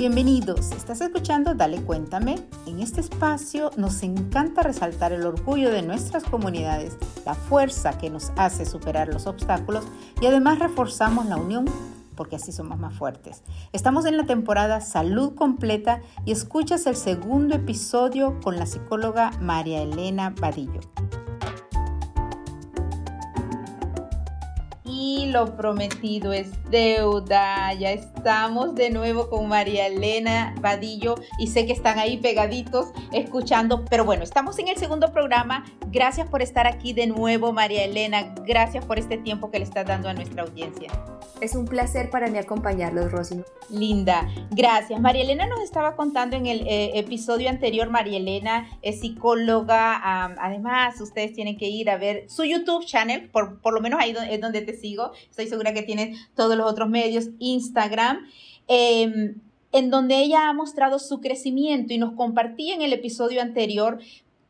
Bienvenidos, estás escuchando Dale Cuéntame. En este espacio nos encanta resaltar el orgullo de nuestras comunidades, la fuerza que nos hace superar los obstáculos y además reforzamos la unión porque así somos más fuertes. Estamos en la temporada Salud Completa y escuchas el segundo episodio con la psicóloga María Elena Vadillo. Lo prometido es deuda. Ya estamos de nuevo con María Elena Vadillo y sé que están ahí pegaditos escuchando, pero bueno, estamos en el segundo programa. Gracias por estar aquí de nuevo, María Elena. Gracias por este tiempo que le estás dando a nuestra audiencia. Es un placer para mí acompañarlos, Rosy. Linda, gracias. María Elena nos estaba contando en el eh, episodio anterior, María Elena es psicóloga. además, ustedes tienen que ir a ver su YouTube channel, por, por lo menos ahí es donde te sigo. Estoy segura que tienes todos los otros medios, Instagram. Em, en donde ella ha mostrado su crecimiento y nos compartía en el episodio anterior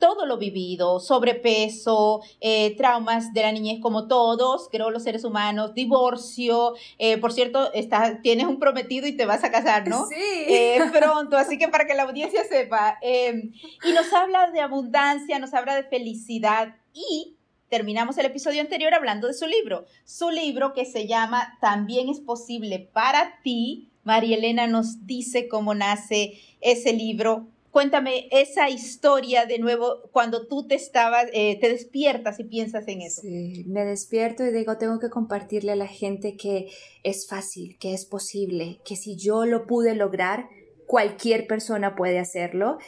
todo lo vivido, sobrepeso, eh, traumas de la niñez como todos, creo los seres humanos, divorcio, eh, por cierto, está, tienes un prometido y te vas a casar, ¿no? Sí. Eh, pronto, así que para que la audiencia sepa. Em, y nos habla de abundancia, nos habla de felicidad y terminamos el episodio anterior hablando de su libro, su libro que se llama También es posible para ti. María Elena nos dice cómo nace ese libro, Cuéntame esa historia de nuevo cuando tú te estabas, eh, te despiertas y piensas en eso. Sí, me despierto y digo, tengo que compartirle a la gente que es fácil, que es posible, que si yo lo pude lograr, cualquier persona puede hacerlo.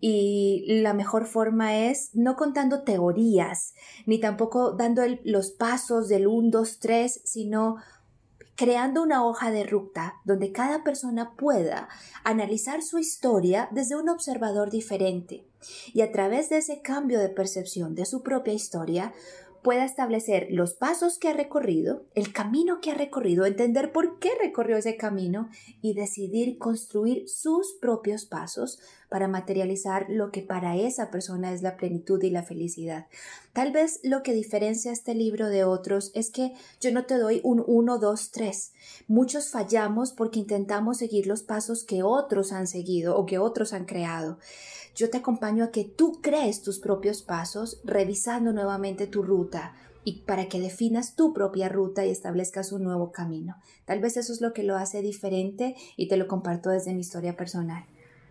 Y la mejor forma es no contando teorías, ni tampoco dando los pasos del 1, 2, 3, sino creando una hoja de ruta donde cada persona pueda analizar su historia desde un observador diferente y a través de ese cambio de percepción de su propia historia pueda establecer los pasos que ha recorrido, el camino que ha recorrido, entender por qué recorrió ese camino y decidir construir sus propios pasos para materializar lo que para esa persona es la plenitud y la felicidad. Tal vez lo que diferencia este libro de otros es que yo no te doy un 1, 2, 3. Muchos fallamos porque intentamos seguir los pasos que otros han seguido o que otros han creado. Yo te acompaño a que tú crees tus propios pasos, revisando nuevamente tu ruta y para que definas tu propia ruta y establezcas un nuevo camino. Tal vez eso es lo que lo hace diferente y te lo comparto desde mi historia personal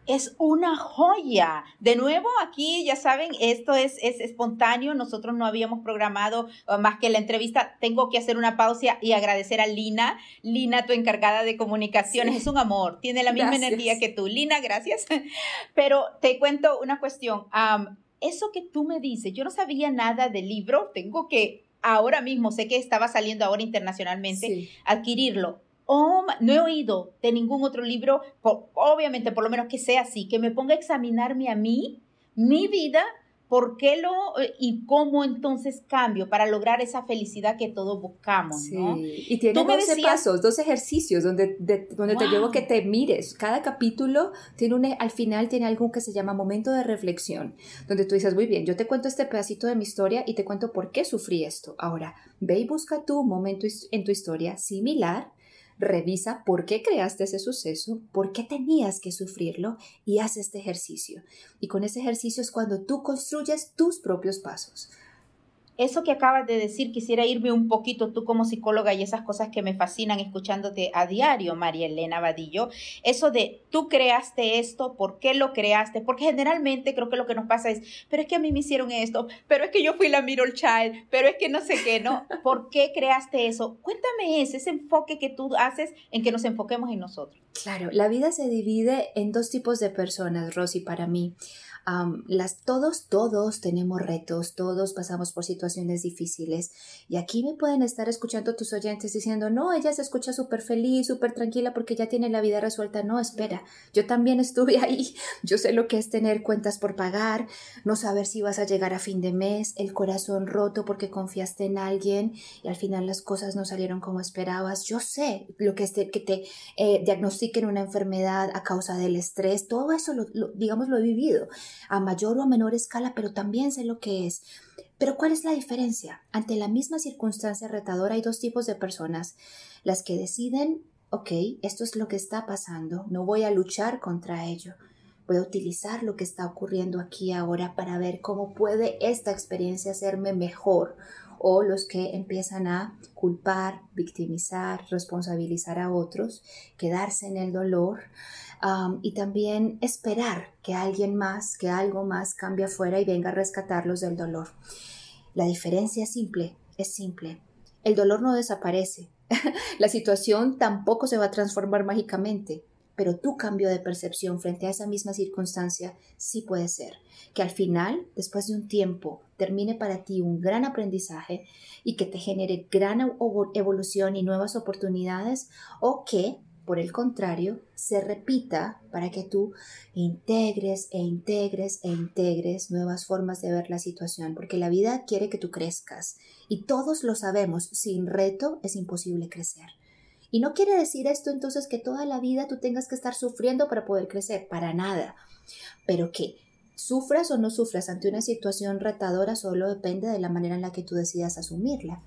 es una joya. De nuevo, aquí ya saben, esto es, es espontáneo. Nosotros no habíamos programado uh, más que la entrevista. Tengo que hacer una pausa y agradecer a Lina. Lina, tu encargada de comunicaciones, es un amor. Tiene la misma energía que tú. Lina, gracias. Pero te cuento una cuestión. eso que tú me dices, yo no sabía nada del libro. Tengo que ahora mismo, sé que estaba saliendo ahora internacionalmente, adquirirlo oh, no he oído de ningún otro libro, obviamente por lo menos que sea así, que me ponga a examinarme a mí, mi vida, por qué lo eh, y cómo entonces cambio para lograr esa felicidad que todos buscamos, sí. Y tiene 12 pasos, dos ejercicios donde, donde te llevo que te mires. Cada capítulo tiene un, al final tiene algo que se llama momento de reflexión, donde tú dices, muy bien, yo te cuento este pedacito de mi historia y te cuento por qué sufrí esto. Ahora, ve y busca tu momento en tu historia similar Revisa por qué creaste ese suceso, por qué tenías que sufrirlo y haz este ejercicio. Y con ese ejercicio es cuando tú construyes tus propios pasos eso que acabas de decir, quisiera irme un poquito tú como psicóloga y esas cosas que me fascinan escuchándote a diario, María Elena Vadillo, eso de tú creaste esto, ¿por qué lo creaste? Porque generalmente creo que lo que nos pasa es, pero es que a mí me hicieron esto, pero es que yo fui la middle child, pero es que no sé qué, ¿no? ¿Por qué creaste eso? Cuéntame ese, ese enfoque que tú haces en que nos enfoquemos en nosotros. Claro, la vida se divide en dos tipos de personas, Rosy, para mí las, todos, todos tenemos retos, todos pasamos por situaciones difíciles. Y aquí me pueden estar escuchando tus oyentes diciendo, no, ella se escucha súper feliz, súper tranquila porque ya tiene la vida resuelta. No, espera, yo también estuve ahí. Yo sé lo que es tener cuentas por pagar, no saber si vas a llegar a fin de mes, el corazón roto porque confiaste en alguien y al final las cosas no salieron como esperabas. Yo sé lo que es que te eh, diagnostiquen una enfermedad a causa del estrés. Todo eso, digamos, lo he vivido a mayor o a menor escala, pero también sé lo que es. Pero ¿cuál es la diferencia? Ante la misma circunstancia retadora hay dos tipos de personas, las que deciden ok, esto es lo que está pasando, no voy a luchar contra ello. Voy a utilizar lo que está ocurriendo aquí ahora para ver cómo puede esta experiencia hacerme mejor o los que empiezan a culpar, victimizar, responsabilizar a otros, quedarse en el dolor y también esperar que alguien más, que algo más cambie afuera y venga a rescatarlos del dolor. La diferencia es simple, es simple. El dolor no desaparece. La situación tampoco se va a transformar mágicamente pero tu cambio de percepción frente a esa misma circunstancia sí puede ser que al final, después de un tiempo, termine para ti un gran aprendizaje y que te genere gran evolución y nuevas oportunidades o que, por el contrario, se repita para que tú integres e integres e integres nuevas formas de ver la situación, porque la vida quiere que tú crezcas y todos lo sabemos, sin reto es imposible crecer. Y no quiere decir esto entonces que toda la vida tú tengas que estar sufriendo para poder crecer, para nada. Pero que sufras o no sufras ante una situación retadora solo depende de la manera en la que tú decidas asumirla.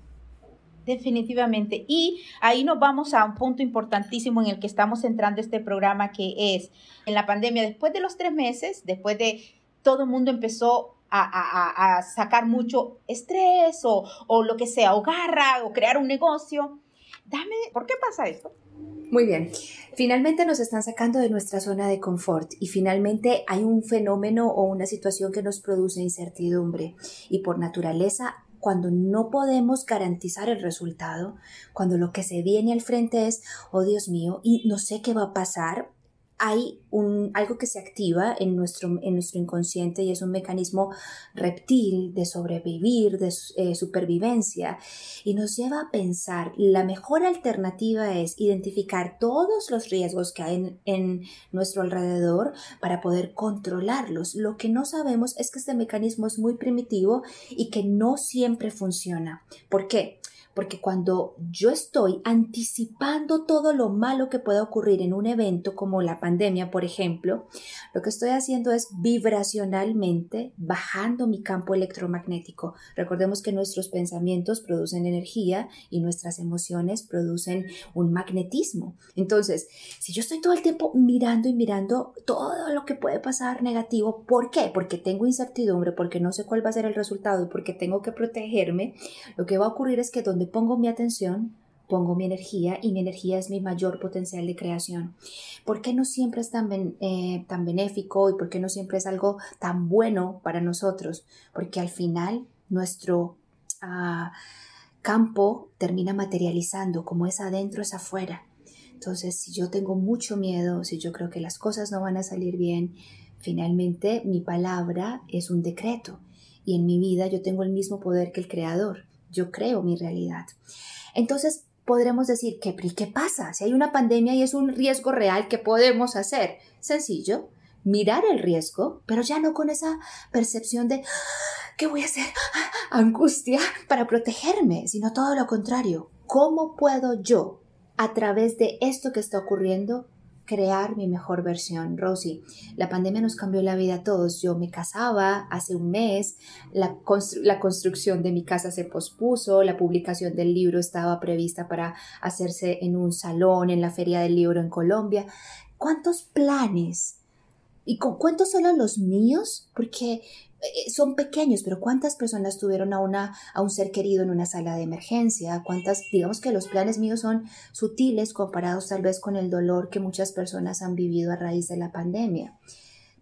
Definitivamente. Y ahí nos vamos a un punto importantísimo en el que estamos entrando este programa, que es en la pandemia, después de los tres meses, después de todo el mundo empezó a, sacar mucho estrés o, o, lo que sea, o garra, o crear un negocio, Dame, ¿por qué pasa esto? Muy bien. Finalmente nos están sacando de nuestra zona de confort y finalmente hay un fenómeno o una situación que nos produce incertidumbre y por naturaleza cuando no podemos garantizar el resultado, cuando lo que se viene al frente es, oh Dios mío, y no sé qué va a pasar, hay un, algo que se activa en nuestro, en nuestro inconsciente y es un mecanismo reptil de sobrevivir, de eh, supervivencia y nos lleva a pensar la mejor alternativa es identificar todos los riesgos que hay en, en nuestro alrededor para poder controlarlos. Lo que no sabemos es que este mecanismo es muy primitivo y que no siempre funciona. ¿Por qué? Porque cuando yo estoy anticipando todo lo malo que pueda ocurrir en un evento como la pandemia, por ejemplo, lo que estoy haciendo es vibracionalmente bajando mi campo electromagnético. Recordemos que nuestros pensamientos producen energía y nuestras emociones producen un magnetismo. Entonces, si yo estoy todo el tiempo mirando y mirando todo lo que puede pasar negativo, ¿por qué? Porque tengo incertidumbre, porque no sé cuál va a ser el resultado y porque tengo que protegerme, lo que va a ocurrir es que donde pongo mi atención, pongo mi energía y mi energía es mi mayor potencial de creación. ¿Por qué no siempre es tan, eh, benéfico y por qué no siempre es algo tan bueno para nosotros? Porque al final nuestro ah, campo termina materializando, como es adentro es afuera. Entonces, si yo tengo mucho miedo, si yo creo que las cosas no van a salir bien, finalmente mi palabra es un decreto y en mi vida yo tengo el mismo poder que el creador yo creo mi realidad. Entonces, podremos decir, ¿qué, ¿qué pasa? Si hay una pandemia y es un riesgo real, ¿qué podemos hacer? Sencillo, mirar el riesgo, pero ya no con esa percepción de, ¿qué voy a hacer? Angustia para protegerme, sino todo lo contrario. ¿Cómo puedo yo, a través de esto que está ocurriendo, crear mi mejor versión. Rosy, la pandemia nos cambió la vida a todos. Yo me casaba hace un mes, la, la, construcción de mi casa se pospuso, la publicación del libro estaba prevista para hacerse en un salón, en la feria del libro en Colombia. ¿Cuántos planes? ¿Y con cuántos solo los míos? Porque son pequeños, pero ¿cuántas personas tuvieron a, una, a un ser querido en una sala de emergencia? ¿Cuántas, digamos que los planes míos son sutiles comparados tal vez con el dolor que muchas personas han vivido a raíz de la pandemia?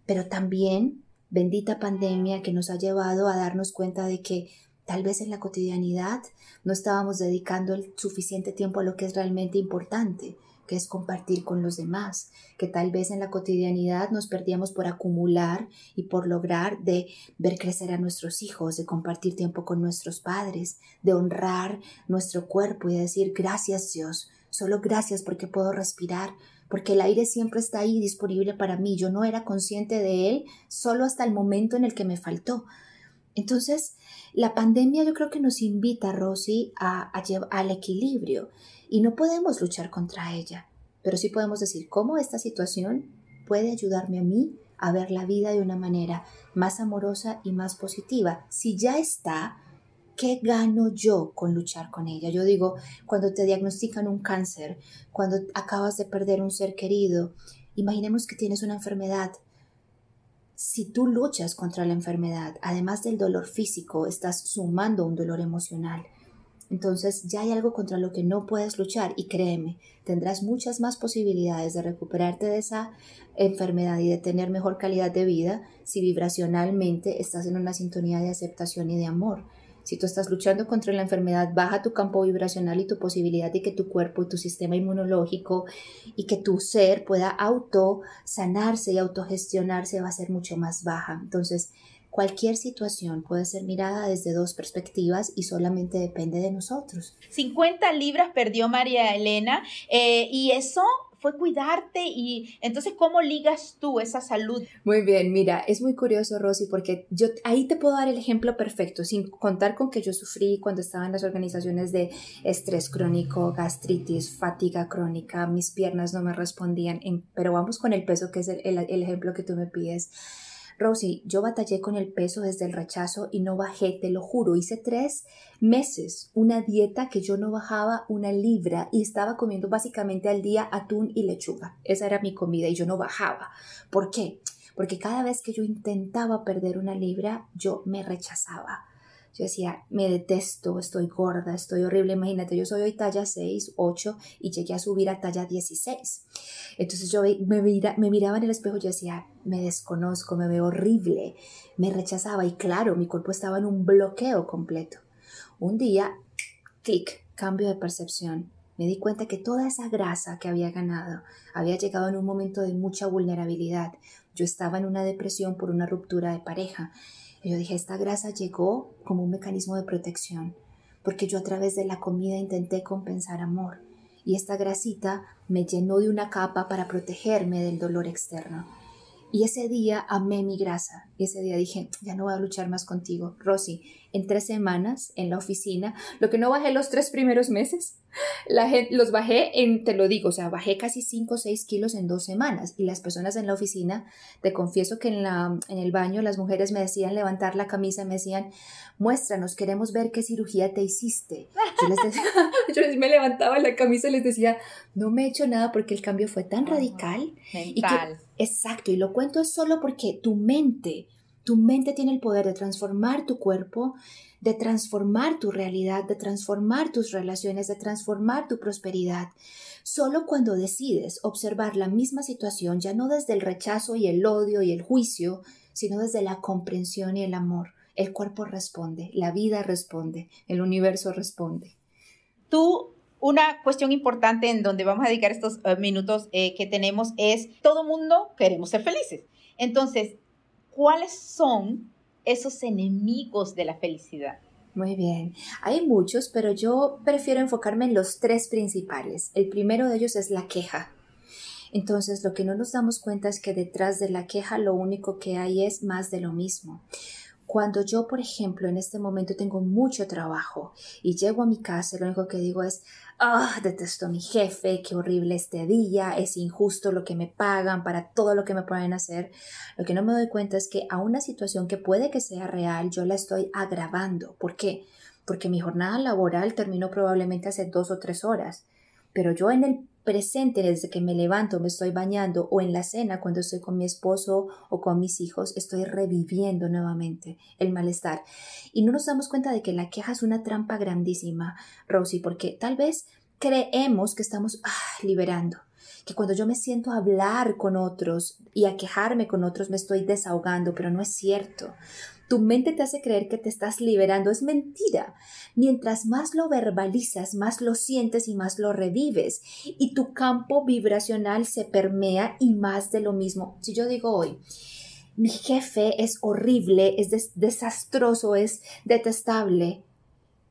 Pero también, bendita pandemia que nos ha llevado a darnos cuenta de que tal vez en la cotidianidad no estábamos dedicando el suficiente tiempo a lo que es realmente importante que es compartir con los demás, que tal vez en la cotidianidad nos perdíamos por acumular y por lograr de ver crecer a nuestros hijos, de compartir tiempo con nuestros padres, de honrar nuestro cuerpo y decir gracias Dios, solo gracias porque puedo respirar, porque el aire siempre está ahí disponible para mí, yo no era consciente de él solo hasta el momento en el que me faltó. Entonces, la pandemia yo creo que nos invita, Rosy, a, a, al equilibrio y no podemos luchar contra ella, pero sí podemos decir cómo esta situación puede ayudarme a mí a ver la vida de una manera más amorosa y más positiva. Si ya está, ¿qué gano yo con luchar con ella? Yo digo, cuando te diagnostican un cáncer, cuando acabas de perder un ser querido, imaginemos que tienes una enfermedad. Si tú luchas contra la enfermedad, además del dolor físico, estás sumando un dolor emocional. Entonces ya hay algo contra lo que no puedes luchar y créeme, tendrás muchas más posibilidades de recuperarte de esa enfermedad y de tener mejor calidad de vida si vibracionalmente estás en una sintonía de aceptación y de amor. Si tú estás luchando contra la enfermedad, baja tu campo vibracional y tu posibilidad de que tu cuerpo y tu sistema inmunológico y que tu ser pueda auto sanarse y autogestionarse va a ser mucho más baja. Entonces, Cualquier situación puede ser mirada desde dos perspectivas y solamente depende de nosotros. 50 libras perdió María Elena eh, y eso fue cuidarte y entonces cómo ligas tú esa salud. Muy bien, mira, es muy curioso Rosy porque yo ahí te puedo dar el ejemplo perfecto sin contar con que yo sufrí cuando estaba en las organizaciones de estrés crónico, gastritis, fatiga crónica, mis piernas no me respondían, pero vamos con el peso que es el ejemplo que tú me pides Rosy, yo batallé con el peso desde el rechazo y no bajé, te lo juro. Hice tres meses una dieta que yo no bajaba una libra y estaba comiendo básicamente al día atún y lechuga. Esa era mi comida y yo no bajaba. ¿Por qué? Porque cada vez que yo intentaba perder una libra, yo me rechazaba. Yo decía, me detesto, estoy gorda, estoy horrible. Imagínate, yo soy hoy talla 6, 8 y llegué a subir a talla 16. Entonces yo me, me miraba en el espejo y yo decía, me desconozco, me veo horrible. Me rechazaba y claro, mi cuerpo estaba en un bloqueo completo. Un día, clic, cambio de percepción. Me di cuenta que toda esa grasa que había ganado había llegado en un momento de mucha vulnerabilidad. Yo estaba en una depresión por una ruptura de pareja y yo dije, esta grasa llegó como un mecanismo de protección, porque yo a través de la comida intenté compensar amor. Y esta grasita me llenó de una capa para protegerme del dolor externo. Y ese día amé mi grasa. Y ese día dije, ya no voy a luchar más contigo. Rosy, en tres semanas en la oficina, lo que no bajé los tres primeros meses, la gente, los bajé en, te lo digo, o sea, bajé casi 5 o 6 kilos en dos semanas. Y las personas en la oficina, te confieso que en, la, en el baño las mujeres me decían levantar la camisa, me decían, muéstranos, queremos ver qué cirugía te hiciste. Yo les, decía, yo me levantaba la camisa y les decía, no me he hecho nada porque el cambio fue tan radical. Mental. Exacto, y lo cuento solo porque tu mente tu mente tiene el poder de transformar tu cuerpo, de transformar tu realidad, de transformar tus relaciones, de transformar tu prosperidad. Solo cuando decides observar la misma situación, ya no desde el rechazo y el odio y el juicio, sino desde la comprensión y el amor, el cuerpo responde, la vida responde, el universo responde. Tú una cuestión importante en donde vamos a dedicar estos eh, minutos eh, que tenemos es, todo mundo queremos ser felices. Entonces, ¿cuáles son esos enemigos de la felicidad? Muy bien, hay muchos, pero yo prefiero enfocarme en los tres principales. El primero de ellos es la queja. Entonces, lo que no nos damos cuenta es que detrás de la queja lo único que hay es más de lo mismo. Cuando yo, por ejemplo, en este momento tengo mucho trabajo y llego a mi casa, lo único que digo es, ah, detesto a mi jefe, qué horrible este día, es injusto lo que me pagan para todo lo que me pueden hacer. Lo que no me doy cuenta es que a una situación que puede que sea real, yo la estoy agravando. ¿Por qué? Porque mi jornada laboral terminó probablemente hace dos o tres horas, pero yo en el presente desde que me levanto, me estoy bañando o en la cena cuando estoy con mi esposo o con mis hijos, estoy reviviendo nuevamente el malestar. Y no nos damos cuenta de que la queja es una trampa grandísima, Rosy, porque tal vez creemos que estamos ah, liberando que cuando yo me siento a hablar con otros y a quejarme con otros me estoy desahogando, pero no es cierto. Tu mente te hace creer que te estás liberando. Es mentira. Mientras más lo verbalizas, más lo sientes y más lo revives. Y tu campo vibracional se permea y más de lo mismo. Si yo digo hoy, mi jefe es horrible, es desastroso, es detestable,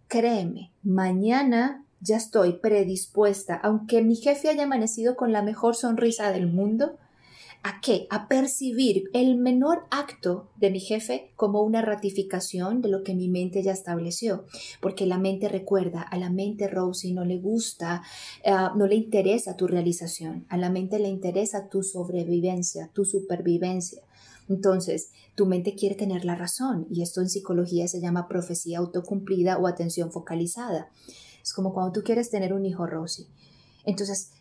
créeme, mañana ya estoy predispuesta, aunque mi jefe haya amanecido con la mejor sonrisa del mundo, ¿A qué? A percibir el menor acto de mi jefe como una ratificación de lo que mi mente ya estableció. Porque la mente recuerda, a la mente Rosie no le gusta, ah, no le interesa tu realización, a la mente le interesa tu sobrevivencia, tu supervivencia. Entonces, tu mente quiere tener la razón y esto en psicología se llama profecía autocumplida o atención focalizada. Es como cuando tú quieres tener un hijo, Rosy. Entonces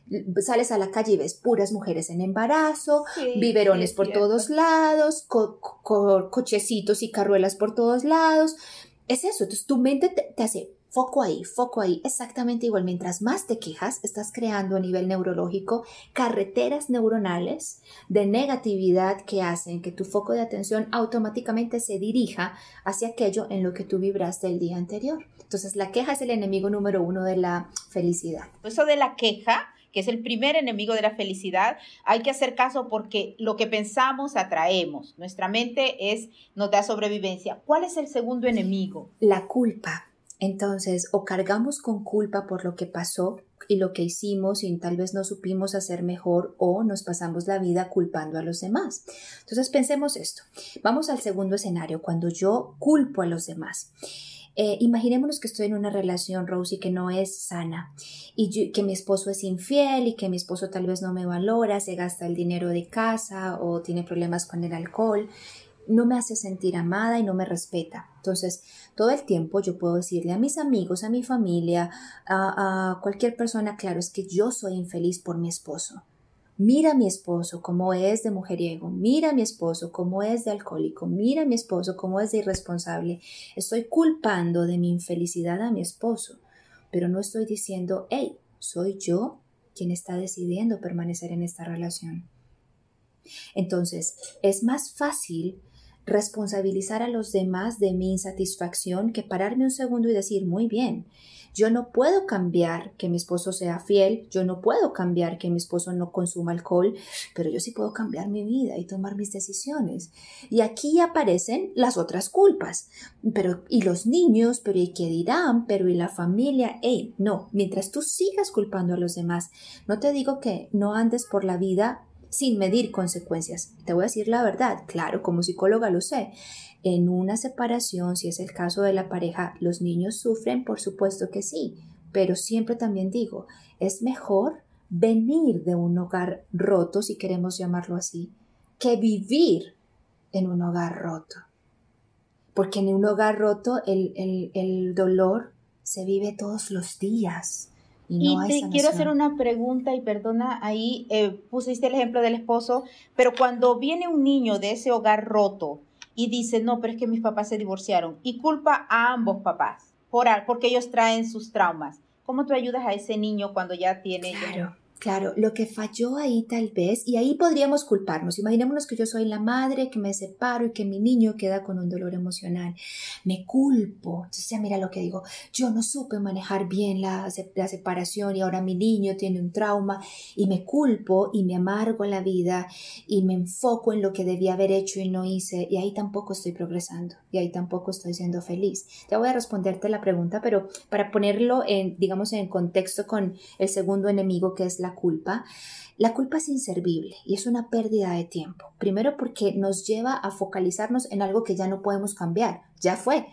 sales a la calle y ves puras mujeres en embarazo, biberones por todos lados, cochecitos y carruelas por todos lados. Es eso, entonces tu mente te hace Foco ahí, foco ahí, exactamente igual. Mientras más te quejas, estás creando a nivel neurológico carreteras neuronales de negatividad que hacen que tu foco de atención automáticamente se dirija hacia aquello en lo que tú vibraste el día anterior. Entonces, la queja es el enemigo número uno de la felicidad. Eso de la queja que es el primer enemigo de la felicidad, hay que hacer caso porque lo que pensamos atraemos. Nuestra mente es nos da sobrevivencia. ¿Cuál es el segundo enemigo? La culpa. Entonces, o cargamos con culpa por lo que pasó y lo que hicimos y tal vez no supimos hacer mejor o nos pasamos la vida culpando a los demás. Entonces, pensemos esto. Vamos al segundo escenario, cuando yo culpo a los demás. Eh, imaginémonos que estoy en una relación, Rosie, que no es sana y que mi esposo es infiel y que mi esposo tal vez no me valora, se gasta el dinero de casa o tiene problemas con el alcohol no me hace sentir amada y no me respeta. Entonces, todo el tiempo yo puedo decirle a mis amigos, a mi familia, a, cualquier persona, claro, es que yo soy infeliz por mi esposo. Mira a mi esposo como es de mujeriego, mira a mi esposo como es de alcohólico, mira a mi esposo como es de irresponsable. Estoy culpando de mi infelicidad a mi esposo, pero no estoy diciendo, hey, soy yo quien está decidiendo permanecer en esta relación. Entonces, es más fácil responsabilizar a los demás de mi insatisfacción que pararme un segundo y decir, muy bien, yo no puedo cambiar que mi esposo sea fiel, yo no puedo cambiar que mi esposo no consuma alcohol, pero yo sí puedo cambiar mi vida y tomar mis decisiones. Y aquí aparecen las otras culpas. Pero, y los niños, pero ¿y qué dirán? Pero ¿y la familia? Hey, no, mientras tú sigas culpando a los demás, no te digo que no andes por la vida sin medir consecuencias. Te voy a decir la verdad, claro, como psicóloga lo sé. En una separación, si es el caso de la pareja, los niños sufren, por supuesto que sí, pero siempre también digo, es mejor venir de un hogar roto, si queremos llamarlo así, que vivir en un hogar roto. Porque en un hogar roto el, el dolor se vive todos los días. Y, te quiero hacer una pregunta y perdona, ahí eh, pusiste el ejemplo del esposo, pero cuando viene un niño de ese hogar roto y dice, no, pero es que mis papás se divorciaron y culpa a ambos papás por, porque ellos traen sus traumas, ¿cómo tú ayudas a ese niño cuando ya tiene... Claro. Claro, lo que falló ahí tal vez, y ahí podríamos culparnos. Imaginémonos que yo soy la madre, que me separo y que mi niño queda con un dolor emocional. Me culpo. Entonces, mira lo que digo. Yo no supe manejar bien la, la separación y ahora mi niño tiene un trauma y me culpo y me amargo la vida y me enfoco en lo que debía haber hecho y no hice y ahí tampoco estoy progresando y ahí tampoco estoy siendo feliz. Ya voy a responderte la pregunta, pero para ponerlo en, digamos, en contexto con el segundo enemigo que es la culpa, la culpa es inservible y es una pérdida de tiempo. Primero porque nos lleva a focalizarnos en algo que ya no podemos cambiar, ya fue.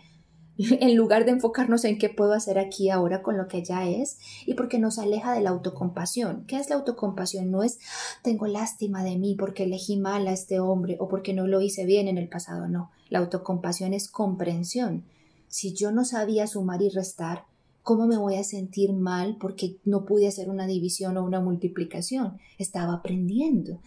En lugar de enfocarnos en qué puedo hacer aquí ahora con lo que ya es, y porque nos aleja de la autocompasión. ¿Qué es la autocompasión? No es tengo lástima de mí porque elegí mal a este hombre o porque no lo hice bien en el pasado, no. La autocompasión es comprensión. Si yo no sabía sumar y restar, ¿Cómo me voy a sentir mal porque no pude hacer una división o una multiplicación? Estaba aprendiendo.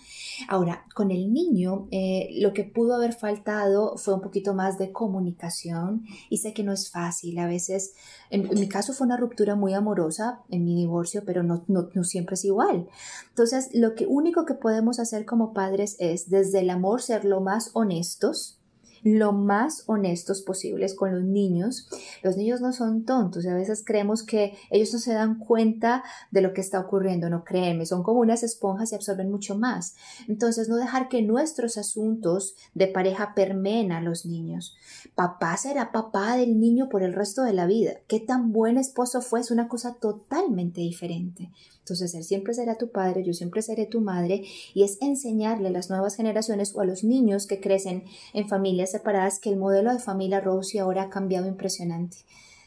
Ahora, con el niño, eh, lo que pudo haber faltado fue un poquito más de comunicación y sé que no es fácil. A veces, en, mi caso fue una ruptura muy amorosa en mi divorcio, pero no, siempre es igual. Entonces, lo único que podemos hacer como padres es, desde el amor, ser lo más honestos lo más honestos posibles con los niños. Los niños no son tontos y a veces creemos que ellos no se dan cuenta de lo que está ocurriendo, no créeme, son como unas esponjas y absorben mucho más. Entonces, no dejar que nuestros asuntos de pareja permeen a los niños. Papá será papá del niño por el resto de la vida. Qué tan buen esposo fue es una cosa totalmente diferente. Entonces, Él siempre será tu padre, yo siempre seré tu madre, y es enseñarle a las nuevas generaciones o a los niños que crecen en familias separadas que el modelo de familia Rosy ahora ha cambiado impresionante.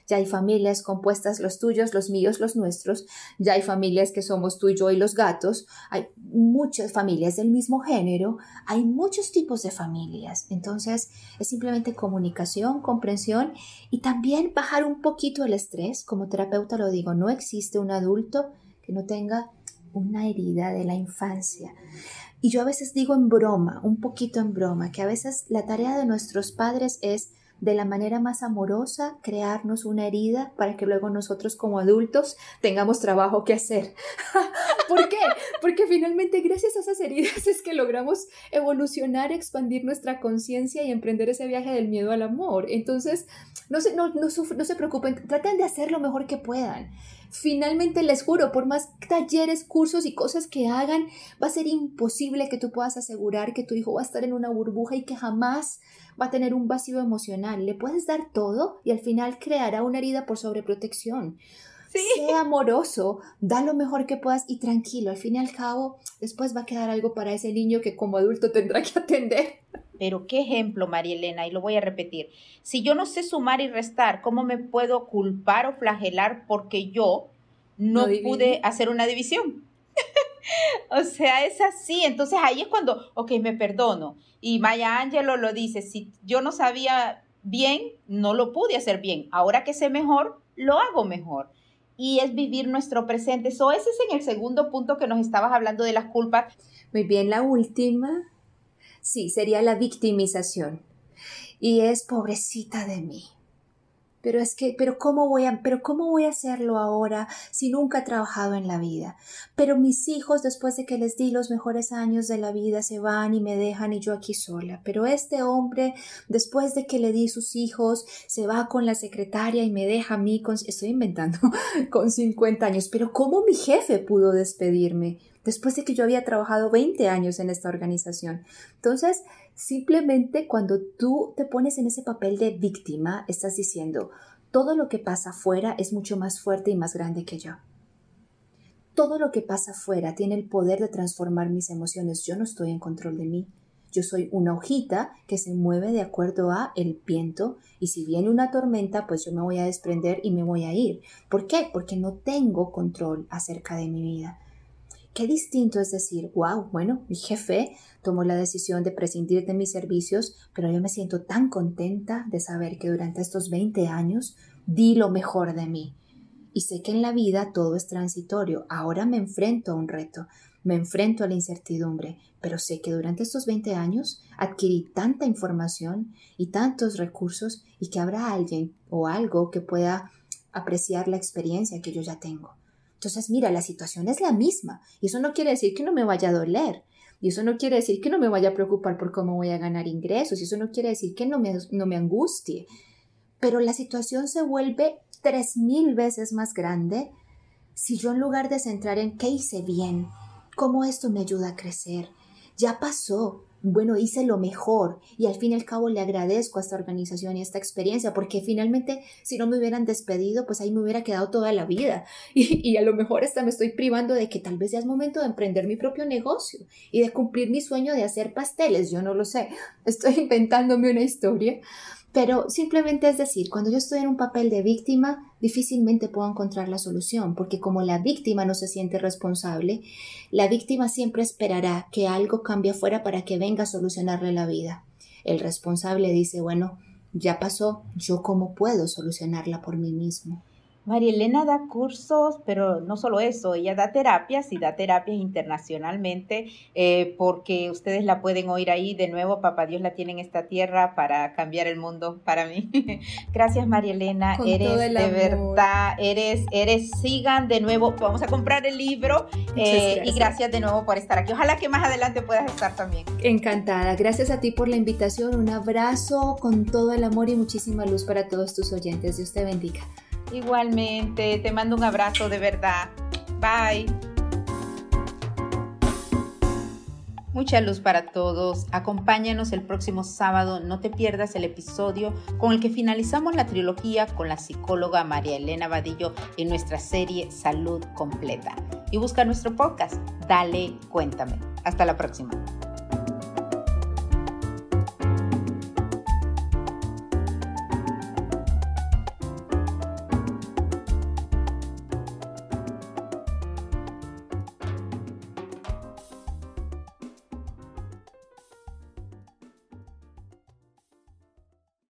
Ya hay familias compuestas, los tuyos, los míos, los nuestros. Ya hay familias que somos tú y yo y los gatos. Hay muchas familias del mismo género. Hay muchos tipos de familias. Entonces, es simplemente comunicación, comprensión y también bajar un poquito el estrés. Como terapeuta lo digo, no existe un adulto que no tenga una herida de la infancia. Y yo a veces digo en broma, un poquito en broma, que a veces la tarea de nuestros padres es de la manera más amorosa crearnos una herida para que luego nosotros como adultos tengamos trabajo que hacer. ¿Por qué? Porque finalmente gracias a esas heridas es que logramos evolucionar, expandir nuestra conciencia y emprender ese viaje del miedo al amor. Entonces, no se, no, no, no se preocupen, traten de hacer lo mejor que puedan. Finalmente les juro, por más talleres, cursos y cosas que hagan, va a ser imposible que tú puedas asegurar que tu hijo va a estar en una burbuja y que jamás va a tener un vacío emocional. Le puedes dar todo y al final creará una herida por sobreprotección. Sí. Sea amoroso, da lo mejor que puedas y tranquilo. Al fin y al cabo, después va a quedar algo para ese niño que como adulto tendrá que atender. Pero qué ejemplo, María Elena, y lo voy a repetir. Si yo no sé sumar y restar, ¿cómo me puedo culpar o flagelar porque yo no, pude hacer una división? o sea, es así. Entonces ahí es cuando, ok, me perdono. Y Maya Angelou lo dice, si yo no sabía bien, no lo pude hacer bien. Ahora que sé mejor, lo hago mejor. Y es vivir nuestro presente. Eso ese es en el segundo punto que nos estabas hablando de las culpas. Muy bien, la última Sí, sería la victimización. Y es pobrecita de mí. Pero es que, pero cómo voy a, pero cómo voy a hacerlo ahora si nunca he trabajado en la vida. Pero mis hijos, después de que les di los mejores años de la vida, se van y me dejan y yo aquí sola. Pero este hombre, después de que le di sus hijos, se va con la secretaria y me deja a mí con, estoy inventando, con 50 años. Pero cómo mi jefe pudo despedirme después de que yo había trabajado 20 años en esta organización. Entonces, simplemente cuando tú te pones en ese papel de víctima, estás diciendo, todo lo que pasa afuera es mucho más fuerte y más grande que yo. Todo lo que pasa afuera tiene el poder de transformar mis emociones. Yo no estoy en control de mí. Yo soy una hojita que se mueve de acuerdo a el viento y si viene una tormenta, pues yo me voy a desprender y me voy a ir. ¿Por qué? Porque no tengo control acerca de mi vida. Qué distinto es decir, wow, bueno, mi jefe tomó la decisión de prescindir de mis servicios, pero yo me siento tan contenta de saber que durante estos 20 años di lo mejor de mí. Y sé que en la vida todo es transitorio. Ahora me enfrento a un reto, me enfrento a la incertidumbre, pero sé que durante estos 20 años adquirí tanta información y tantos recursos y que habrá alguien o algo que pueda apreciar la experiencia que yo ya tengo. Entonces, mira, la situación es la misma y eso no quiere decir que no me vaya a doler. Y eso no quiere decir que no me vaya a preocupar por cómo voy a ganar ingresos. Y eso no quiere decir que no me, no me angustie. Pero la situación se vuelve tres mil veces más grande si yo en lugar de centrar en qué hice bien, cómo esto me ayuda a crecer, ya pasó, bueno, hice lo mejor y al fin y al cabo le agradezco a esta organización y a esta experiencia porque finalmente si no me hubieran despedido, pues ahí me hubiera quedado toda la vida. Y, a lo mejor hasta me estoy privando de que tal vez ya es momento de emprender mi propio negocio y de cumplir mi sueño de hacer pasteles, yo no lo sé, estoy inventándome una historia, pero simplemente es decir, cuando yo estoy en un papel de víctima, difícilmente puedo encontrar la solución, porque como la víctima no se siente responsable, la víctima siempre esperará que algo cambie afuera para que venga a solucionarle la vida. El responsable dice, bueno, ya pasó, yo cómo puedo solucionarla por mí mismo. María Elena da cursos, pero no solo eso, ella da terapias y da terapias internacionalmente, eh, porque ustedes la pueden oír ahí de nuevo, Papá Dios la tiene en esta tierra para cambiar el mundo para mí. Gracias María Elena, eres de verdad, eres, eres, sigan de nuevo, vamos a comprar el libro eh, y gracias de nuevo por estar aquí. Ojalá que más adelante puedas estar también. Encantada, gracias a ti por la invitación, un abrazo con todo el amor y muchísima luz para todos tus oyentes. Dios te bendiga. Igualmente, te mando un abrazo de verdad. Bye. Mucha luz para todos. Acompáñanos el próximo sábado. No te pierdas el episodio con el que finalizamos la trilogía con la psicóloga María Elena Vadillo en nuestra serie Salud Completa. Y busca nuestro podcast. Dale, cuéntame. Hasta la próxima.